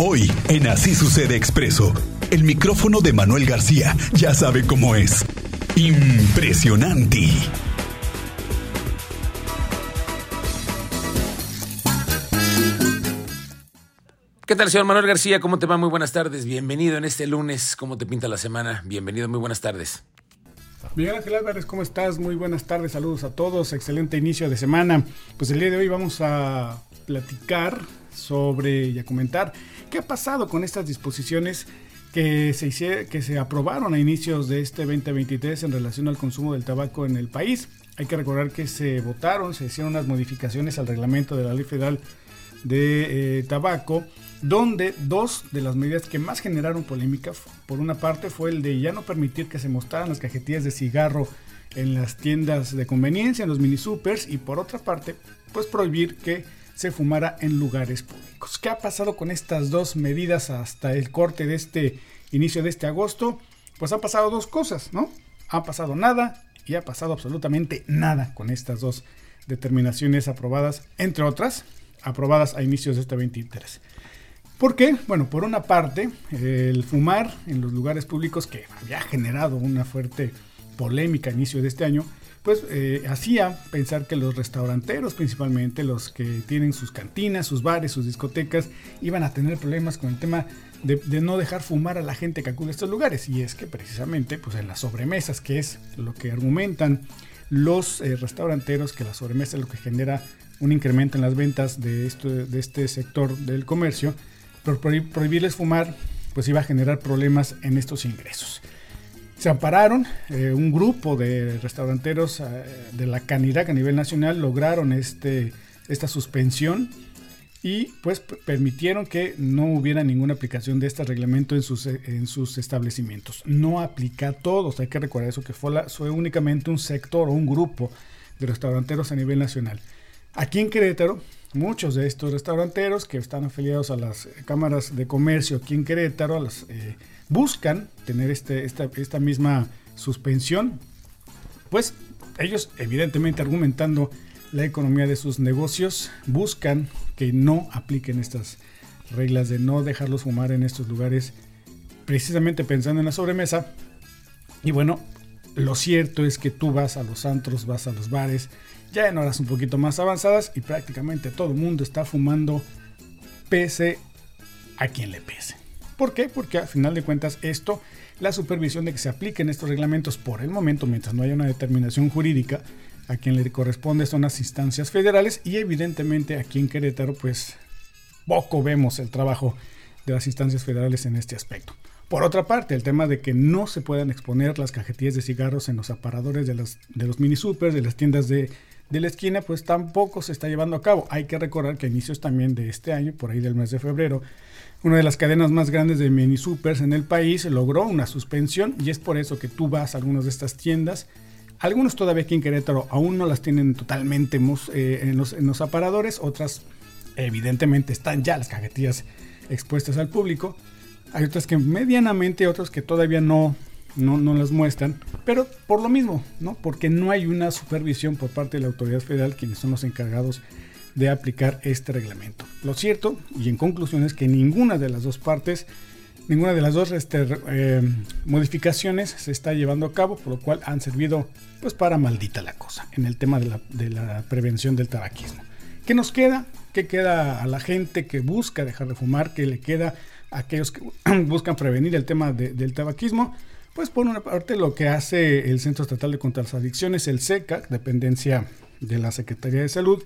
Hoy, en Así Sucede Expreso, el micrófono de Manuel García ya sabe cómo es. Impresionante. ¿Qué tal, señor Manuel García? ¿Cómo te va? Muy buenas tardes. Bienvenido en este lunes. ¿Cómo te pinta la semana? Bienvenido, muy buenas tardes. Miguel Ángel Álvarez, ¿cómo estás? Muy buenas tardes, saludos a todos, excelente inicio de semana. Pues el día de hoy vamos a platicar sobre y a comentar qué ha pasado con estas disposiciones que se, que se aprobaron a inicios de este 2023 en relación al consumo del tabaco en el país. Hay que recordar que se votaron, se hicieron unas modificaciones al reglamento de la Ley Federal de eh, Tabaco donde dos de las medidas que más generaron polémica, por una parte fue el de ya no permitir que se mostraran las cajetillas de cigarro en las tiendas de conveniencia, en los mini supers, y por otra parte, pues prohibir que se fumara en lugares públicos. ¿Qué ha pasado con estas dos medidas hasta el corte de este inicio de este agosto? Pues han pasado dos cosas, ¿no? Ha pasado nada y ha pasado absolutamente nada con estas dos determinaciones aprobadas, entre otras, aprobadas a inicios de este 23. ¿Por qué? Bueno, por una parte, el fumar en los lugares públicos que había generado una fuerte polémica a inicio de este año, pues eh, hacía pensar que los restauranteros, principalmente los que tienen sus cantinas, sus bares, sus discotecas, iban a tener problemas con el tema de, no dejar fumar a la gente que acude a estos lugares. Y es que precisamente, pues en las sobremesas, que es lo que argumentan los eh, restauranteros, que la sobremesa es lo que genera un incremento en las ventas de, esto, de este sector del comercio, por prohibirles fumar, pues iba a generar problemas en estos ingresos. Se ampararon, eh, un grupo de restauranteros eh, de la Canirac a nivel nacional lograron este, esta suspensión y pues permitieron que no hubiera ninguna aplicación de este reglamento en sus, en sus establecimientos. No aplica a todos, hay que recordar eso, que fue, fue únicamente un sector o un grupo de restauranteros a nivel nacional. Aquí en Querétaro muchos de estos restauranteros que están afiliados a las cámaras de comercio aquí en Querétaro eh, buscan tener este, esta, esta misma suspensión, pues ellos evidentemente argumentando la economía de sus negocios, buscan que no apliquen estas reglas de no dejarlos fumar en estos lugares, precisamente pensando en la sobremesa. Y bueno, lo cierto es que tú vas a los antros, vas a los bares, ya en horas un poquito más avanzadas y prácticamente todo el mundo está fumando pese a quien le pese. ¿Por qué? Porque a final de cuentas esto, la supervisión de que se apliquen estos reglamentos por el momento, mientras no haya una determinación jurídica, a quien le corresponde son las instancias federales y evidentemente aquí en Querétaro pues poco vemos el trabajo de las instancias federales en este aspecto. Por otra parte, el tema de que no se puedan exponer las cajetillas de cigarros en los aparadores de, de los mini supers, de las tiendas de de la esquina, pues tampoco se está llevando a cabo. Hay que recordar que a inicios también de este año, por ahí del mes de febrero, una de las cadenas más grandes de mini supers en el país logró una suspensión y es por eso que tú vas a algunas de estas tiendas. Algunos todavía aquí en Querétaro aún no las tienen totalmente eh, en, los, en los aparadores, otras evidentemente están ya las cajetillas expuestas al público. Hay otras que medianamente, otras que todavía no, no, las muestran, pero por lo mismo, ¿no? Porque no hay una supervisión por parte de la autoridad federal, quienes son los encargados de aplicar este reglamento. Lo cierto, y en conclusión, es que ninguna de las dos partes, ninguna de las dos este, eh, modificaciones se está llevando a cabo, por lo cual han servido pues para maldita la cosa en el tema de la, de la prevención del tabaquismo. ¿Qué nos queda? ¿Qué queda a la gente que busca dejar de fumar? ¿Qué le queda a aquellos que buscan prevenir el tema del tabaquismo? Pues por una parte lo que hace el Centro Estatal de Contra las Adicciones, el SECA, dependencia de la Secretaría de Salud,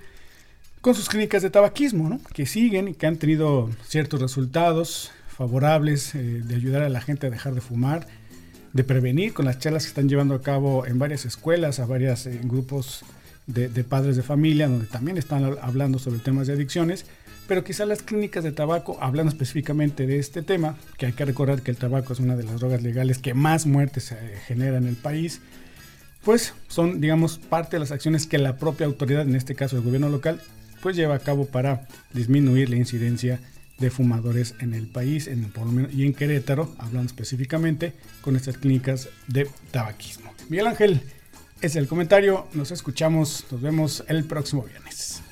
con sus clínicas de tabaquismo, ¿no? que siguen y que han tenido ciertos resultados favorables eh, de ayudar a la gente a dejar de fumar, de prevenir con las charlas que están llevando a cabo en varias escuelas, a varios eh, grupos de, padres de familia, donde también están hablando sobre temas de adicciones pero quizá las clínicas de tabaco, hablando específicamente de este tema, que hay que recordar que el tabaco es una de las drogas legales que más muertes genera en el país, pues son, digamos, parte de las acciones que la propia autoridad, en este caso el gobierno local, pues lleva a cabo para disminuir la incidencia de fumadores en el país en, y en Querétaro, hablando específicamente con estas clínicas de tabaquismo. Miguel Ángel, es el comentario, nos escuchamos, nos vemos el próximo viernes.